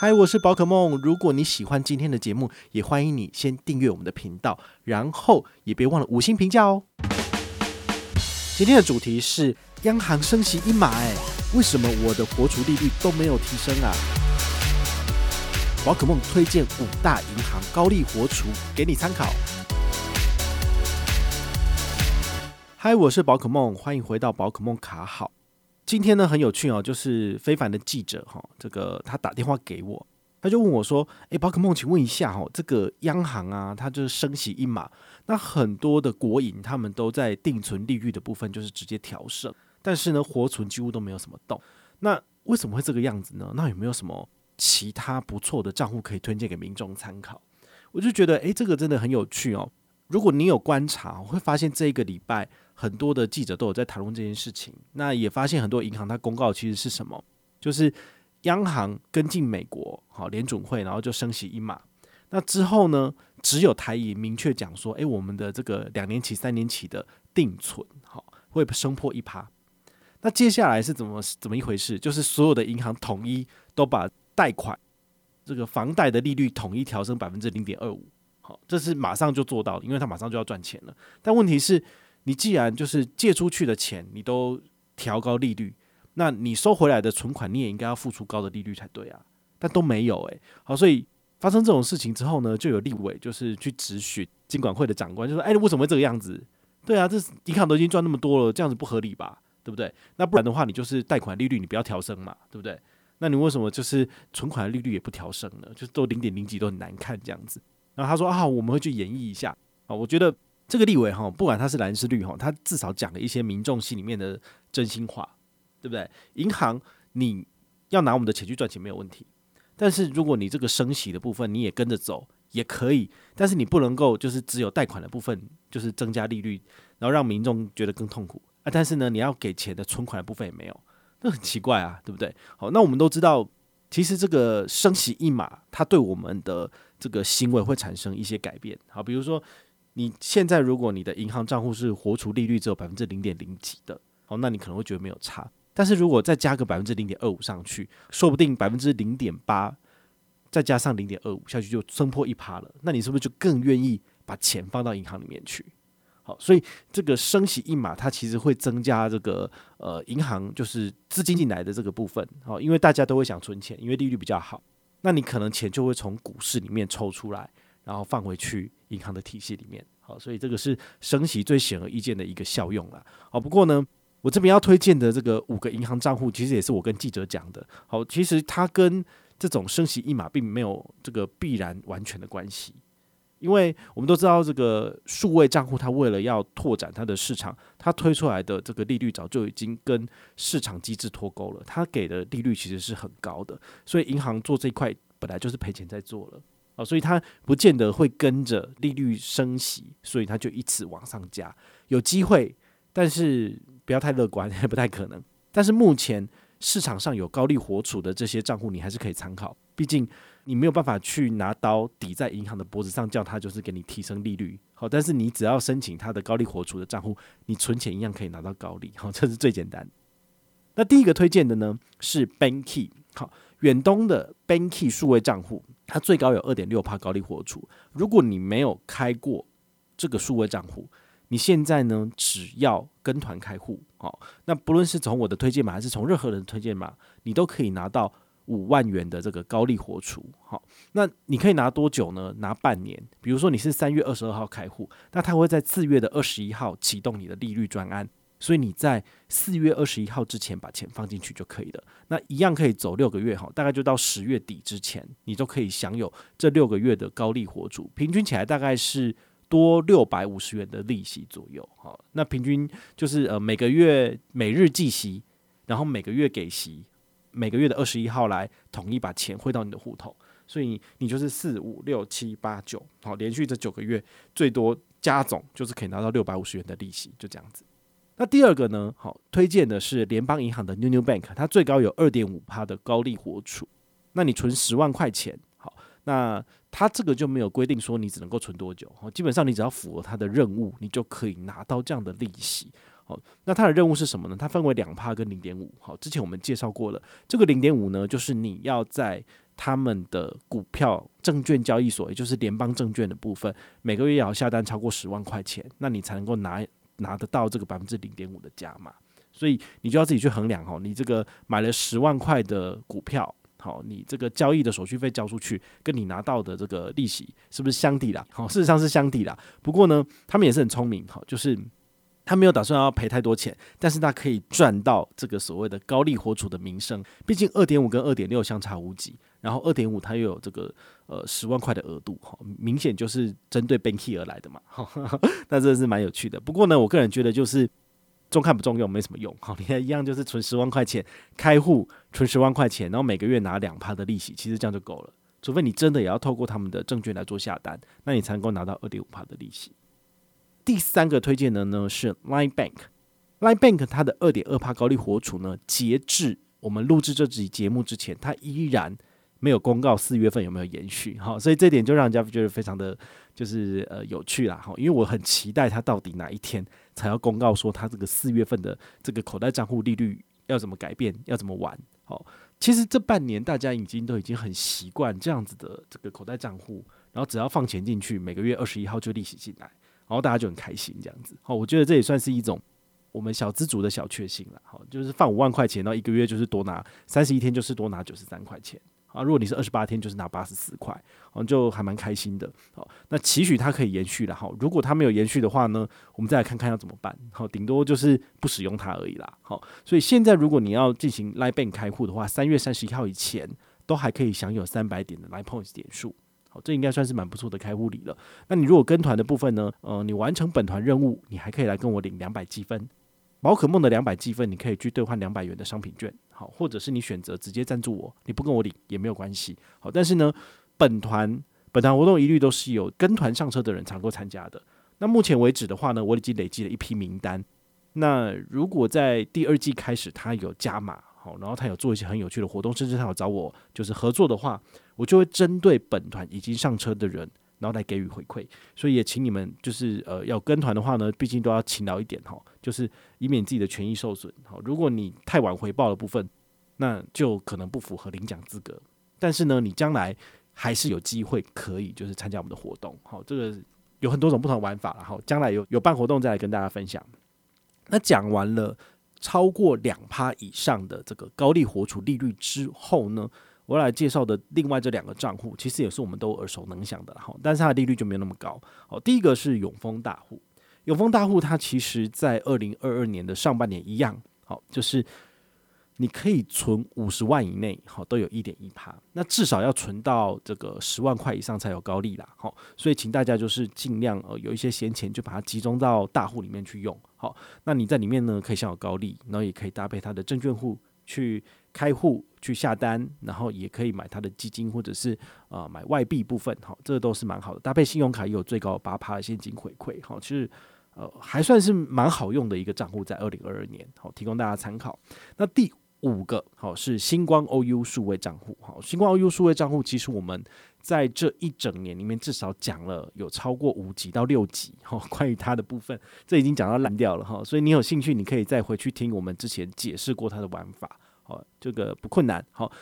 嗨，我是宝可梦。如果你喜欢今天的节目，也欢迎你先订阅我们的频道，然后也别忘了五星评价哦。今天的主题是央行升息一码，哎，为什么我的活储利率都没有提升啊？宝可梦推荐五大银行高利活储给你参考。嗨，我是宝可梦，欢迎回到宝可梦卡好。今天呢很有趣哦，就是非凡的记者哈，这个他打电话给我，他就问我说：“诶，宝可梦，请问一下哈，这个央行啊，它就是升息一码，那很多的国营他们都在定存利率的部分就是直接调升，但是呢活存几乎都没有什么动，那为什么会这个样子呢？那有没有什么其他不错的账户可以推荐给民众参考？我就觉得诶，这个真的很有趣哦。如果你有观察，会发现这一个礼拜。”很多的记者都有在谈论这件事情，那也发现很多银行它公告其实是什么，就是央行跟进美国好联准会，然后就升息一码。那之后呢，只有台银明确讲说，诶，我们的这个两年期、三年期的定存好会升破一趴。那接下来是怎么怎么一回事？就是所有的银行统一都把贷款这个房贷的利率统一调升百分之零点二五，好，这是马上就做到，因为它马上就要赚钱了。但问题是。你既然就是借出去的钱，你都调高利率，那你收回来的存款，你也应该要付出高的利率才对啊。但都没有诶、好，所以发生这种事情之后呢，就有立委就是去质询金管会的长官，就说：“哎，你为什么会这个样子？对啊，这银行都已经赚那么多了，这样子不合理吧？对不对？那不然的话，你就是贷款利率你不要调升嘛，对不对？那你为什么就是存款利率也不调升呢？就是都零点零几都很难看这样子。然后他说啊，我们会去演绎一下啊，我觉得。”这个立委哈，不管他是蓝是绿哈，他至少讲了一些民众心里面的真心话，对不对？银行你要拿我们的钱去赚钱没有问题，但是如果你这个升息的部分你也跟着走也可以，但是你不能够就是只有贷款的部分就是增加利率，然后让民众觉得更痛苦啊。但是呢，你要给钱的存款的部分也没有，那很奇怪啊，对不对？好，那我们都知道，其实这个升息一码，它对我们的这个行为会产生一些改变。好，比如说。你现在如果你的银行账户是活储利率只有百分之零点零几的，哦，那你可能会觉得没有差。但是如果再加个百分之零点二五上去，说不定百分之零点八再加上零点二五下去就升破一趴了，那你是不是就更愿意把钱放到银行里面去？好，所以这个升息一码，它其实会增加这个呃银行就是资金进来的这个部分，好，因为大家都会想存钱，因为利率比较好，那你可能钱就会从股市里面抽出来。然后放回去银行的体系里面，好，所以这个是升息最显而易见的一个效用了。好，不过呢，我这边要推荐的这个五个银行账户，其实也是我跟记者讲的。好，其实它跟这种升息一码并没有这个必然完全的关系，因为我们都知道这个数位账户，它为了要拓展它的市场，它推出来的这个利率早就已经跟市场机制脱钩了，它给的利率其实是很高的，所以银行做这一块本来就是赔钱在做了。哦，所以它不见得会跟着利率升息，所以它就一直往上加，有机会，但是不要太乐观，不太可能。但是目前市场上有高利活储的这些账户，你还是可以参考。毕竟你没有办法去拿刀抵在银行的脖子上，叫他就是给你提升利率。好，但是你只要申请他的高利活储的账户，你存钱一样可以拿到高利。好，这是最简单。那第一个推荐的呢是 Banky，好，远东的 Banky 数位账户。它最高有二点六帕高利活储。如果你没有开过这个数位账户，你现在呢，只要跟团开户，好，那不论是从我的推荐码还是从任何人的推荐码，你都可以拿到五万元的这个高利活储。好，那你可以拿多久呢？拿半年。比如说你是三月二十二号开户，那它会在四月的二十一号启动你的利率专案。所以你在四月二十一号之前把钱放进去就可以了，那一样可以走六个月哈，大概就到十月底之前，你都可以享有这六个月的高利活储，平均起来大概是多六百五十元的利息左右哈。那平均就是呃每个月每日计息，然后每个月给息，每个月的二十一号来统一把钱汇到你的户头，所以你就是四五六七八九，好，连续这九个月最多加总就是可以拿到六百五十元的利息，就这样子。那第二个呢？好，推荐的是联邦银行的 New New Bank，它最高有二点五趴的高利活储。那你存十万块钱，好，那它这个就没有规定说你只能够存多久。好，基本上你只要符合它的任务，你就可以拿到这样的利息。好，那它的任务是什么呢？它分为两趴跟零点五。好，之前我们介绍过了，这个零点五呢，就是你要在他们的股票证券交易所，也就是联邦证券的部分，每个月要下单超过十万块钱，那你才能够拿拿得到这个百分之零点五的加码。所以你就要自己去衡量哦，你这个买了十万块的股票，好，你这个交易的手续费交出去，跟你拿到的这个利息是不是相抵的？好，事实上是相抵的。不过呢，他们也是很聪明，好，就是。他没有打算要赔太多钱，但是他可以赚到这个所谓的高利活储的名声。毕竟二点五跟二点六相差无几，然后二点五它又有这个呃十万块的额度，哈，明显就是针对 Banky 而来的嘛。那这是蛮有趣的。不过呢，我个人觉得就是中看不中用，没什么用。哈，你 看一样就是存十万块钱开户，存十万块钱，然后每个月拿两趴的利息，其实这样就够了。除非你真的也要透过他们的证券来做下单，那你才能够拿到二点五趴的利息。第三个推荐的呢是 Line Bank，Line Bank 它的二点二帕高利活储呢，截至我们录制这集节目之前，它依然没有公告四月份有没有延续，好，所以这点就让人家觉得非常的就是呃有趣啦，哈，因为我很期待它到底哪一天才要公告说它这个四月份的这个口袋账户利率要怎么改变，要怎么玩，好，其实这半年大家已经都已经很习惯这样子的这个口袋账户，然后只要放钱进去，每个月二十一号就利息进来。然后大家就很开心，这样子。好，我觉得这也算是一种我们小资族的小确幸了。好，就是放五万块钱，然后一个月就是多拿三十一天，就是多拿九十三块钱。啊，如果你是二十八天，就是拿八十四块，好，就还蛮开心的。好，那期许它可以延续了。好，如果它没有延续的话呢，我们再来看看要怎么办。好，顶多就是不使用它而已啦。好，所以现在如果你要进行 Line Bank 开户的话，三月三十一号以前都还可以享有三百点的 Line Points 点数。这应该算是蛮不错的开户礼了。那你如果跟团的部分呢？呃，你完成本团任务，你还可以来跟我领两百积分。宝可梦的两百积分，你可以去兑换两百元的商品券。好，或者是你选择直接赞助我，你不跟我领也没有关系。好，但是呢，本团本团活动一律都是有跟团上车的人才能够参加的。那目前为止的话呢，我已经累积了一批名单。那如果在第二季开始，他有加码。好，然后他有做一些很有趣的活动，甚至他有找我就是合作的话，我就会针对本团已经上车的人，然后来给予回馈。所以也请你们就是呃要跟团的话呢，毕竟都要勤劳一点哈，就是以免自己的权益受损。好，如果你太晚回报的部分，那就可能不符合领奖资格。但是呢，你将来还是有机会可以就是参加我们的活动。好，这个有很多种不同玩法，然后将来有有办活动再来跟大家分享。那讲完了。超过两趴以上的这个高利活储利率之后呢，我来介绍的另外这两个账户，其实也是我们都耳熟能详的哈，但是它的利率就没有那么高。好，第一个是永丰大户，永丰大户它其实在二零二二年的上半年一样，好，就是。你可以存五十万以内，好，都有一点一趴。那至少要存到这个十万块以上才有高利啦，好，所以请大家就是尽量呃有一些闲钱就把它集中到大户里面去用，好，那你在里面呢可以享有高利，然后也可以搭配它的证券户去开户去下单，然后也可以买它的基金或者是、呃、买外币部分，好，这都是蛮好的。搭配信用卡也有最高八趴的现金回馈，好，其实呃还算是蛮好用的一个账户，在二零二二年，好，提供大家参考。那第五个好是星光 OU 数位账户，好，星光 OU 数位账户，其实我们在这一整年里面至少讲了有超过五集到六集，哈，关于它的部分，这已经讲到烂掉了哈，所以你有兴趣，你可以再回去听我们之前解释过它的玩法，好，这个不困难，好，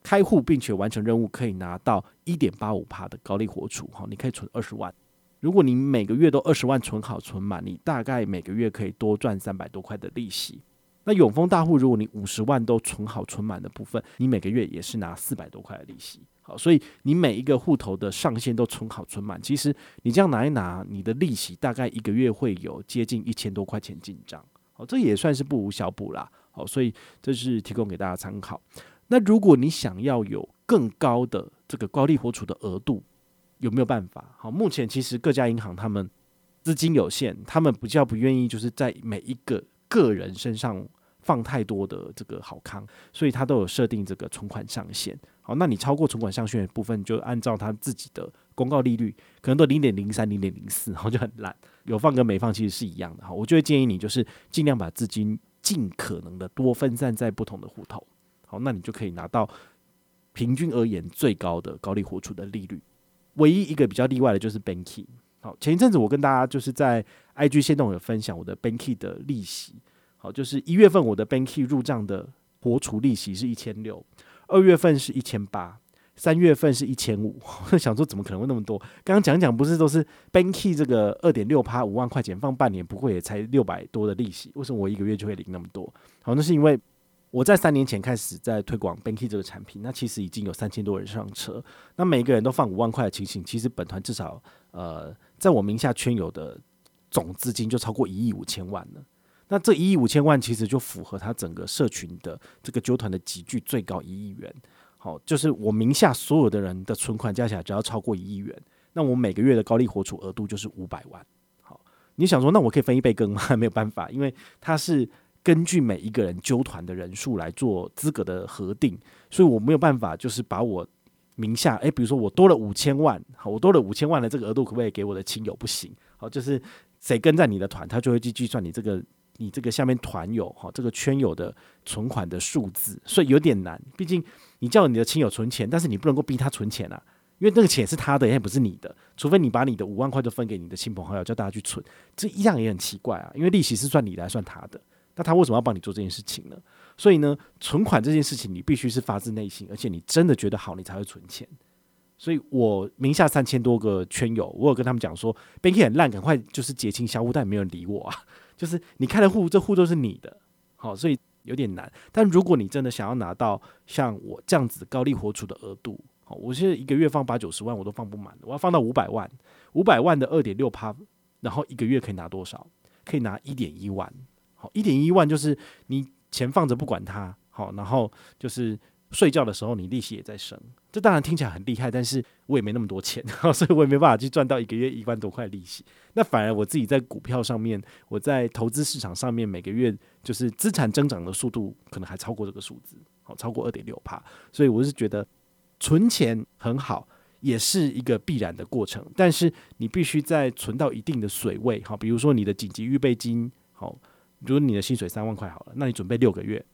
开户并且完成任务可以拿到一点八五帕的高利活储，好，你可以存二十万，如果你每个月都二十万存好存满，你大概每个月可以多赚三百多块的利息。那永丰大户，如果你五十万都存好存满的部分，你每个月也是拿四百多块的利息。好，所以你每一个户头的上限都存好存满，其实你这样拿一拿，你的利息大概一个月会有接近一千多块钱进账。好，这也算是不无小补啦。好，所以这是提供给大家参考。那如果你想要有更高的这个高利活储的额度，有没有办法？好，目前其实各家银行他们资金有限，他们比较不愿意就是在每一个个人身上放太多的这个好康，所以他都有设定这个存款上限。好，那你超过存款上限的部分，就按照他自己的公告利率，可能都零点零三、零点零四，然后就很烂。有放跟没放其实是一样的。好，我就会建议你就是尽量把资金尽可能的多分散在不同的户头。好，那你就可以拿到平均而言最高的高利活储的利率。唯一一个比较例外的就是 Banky。好，前一阵子我跟大家就是在 IG 线动有分享我的 Banky 的利息。好，就是一月份我的 Banky 入账的活储利息是一千六，二月份是一千八，三月份是一千五，想说怎么可能会那么多？刚刚讲讲不是都是 Banky 这个二点六趴五万块钱放半年，不过也才六百多的利息，为什么我一个月就会领那么多？好，那是因为我在三年前开始在推广 Banky 这个产品，那其实已经有三千多人上车，那每个人都放五万块的情形，其实本团至少呃，在我名下圈有的总资金就超过一亿五千万了。那这一亿五千万其实就符合他整个社群的这个纠团的集聚最高一亿元。好，就是我名下所有的人的存款加起来只要超过一亿元，那我每个月的高利活储额度就是五百万。好，你想说，那我可以分一杯羹吗？没有办法，因为它是根据每一个人揪团的人数来做资格的核定，所以我没有办法，就是把我名下，诶，比如说我多了五千万，好，我多了五千万的这个额度，可不可以给我的亲友？不行，好，就是谁跟在你的团，他就会去计算你这个。你这个下面团友哈，这个圈友的存款的数字，所以有点难。毕竟你叫你的亲友存钱，但是你不能够逼他存钱啊，因为那个钱是他的，也不是你的。除非你把你的五万块就分给你的亲朋好友，叫大家去存，这一样也很奇怪啊。因为利息是算你的，还算他的，那他为什么要帮你做这件事情呢？所以呢，存款这件事情，你必须是发自内心，而且你真的觉得好，你才会存钱。所以我名下三千多个圈友，我有跟他们讲说，Banky 很烂，赶快就是结清销户，但没有人理我啊。就是你开的户，这户都是你的，好，所以有点难。但如果你真的想要拿到像我这样子高利活储的额度，好，我现在一个月放八九十万，我都放不满，我要放到五百万，五百万的二点六趴，然后一个月可以拿多少？可以拿一点一万，好，一点一万就是你钱放着不管它，好，然后就是。睡觉的时候，你利息也在升，这当然听起来很厉害，但是我也没那么多钱，所以我也没办法去赚到一个月一万多块利息。那反而我自己在股票上面，我在投资市场上面，每个月就是资产增长的速度可能还超过这个数字，好，超过二点六趴。所以我是觉得存钱很好，也是一个必然的过程，但是你必须在存到一定的水位，好，比如说你的紧急预备金，好，比如你的薪水三万块好了，那你准备六个月。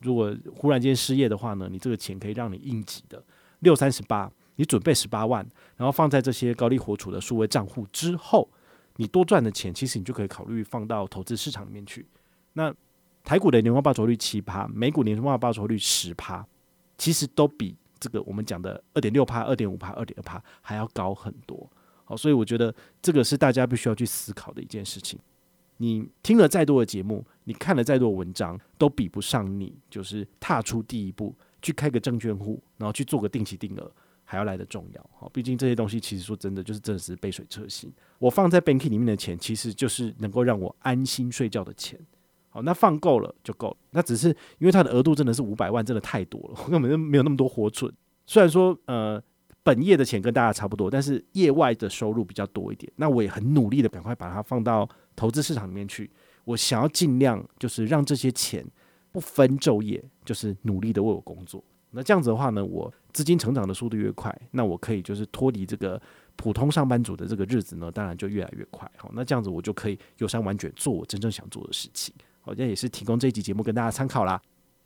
如果忽然间失业的话呢，你这个钱可以让你应急的六三十八，你准备十八万，然后放在这些高利活储的数位账户之后，你多赚的钱，其实你就可以考虑放到投资市场里面去。那台股的年化报酬率七趴，美股年化报酬率十趴，其实都比这个我们讲的二点六趴、二点五趴、二点二趴还要高很多。好，所以我觉得这个是大家必须要去思考的一件事情。你听了再多的节目，你看了再多的文章，都比不上你就是踏出第一步，去开个证券户，然后去做个定期定额，还要来得重要。好，毕竟这些东西其实说真的，就是真的是杯水车薪。我放在 banking 里面的钱，其实就是能够让我安心睡觉的钱。好，那放够了就够了。那只是因为它的额度真的是五百万，真的太多了，我根本就没有那么多活存。虽然说呃。本业的钱跟大家差不多，但是业外的收入比较多一点。那我也很努力的赶快把它放到投资市场里面去。我想要尽量就是让这些钱不分昼夜，就是努力的为我工作。那这样子的话呢，我资金成长的速度越快，那我可以就是脱离这个普通上班族的这个日子呢，当然就越来越快。好，那这样子我就可以游山玩卷，做我真正想做的事情。好，这也是提供这一集节目跟大家参考啦。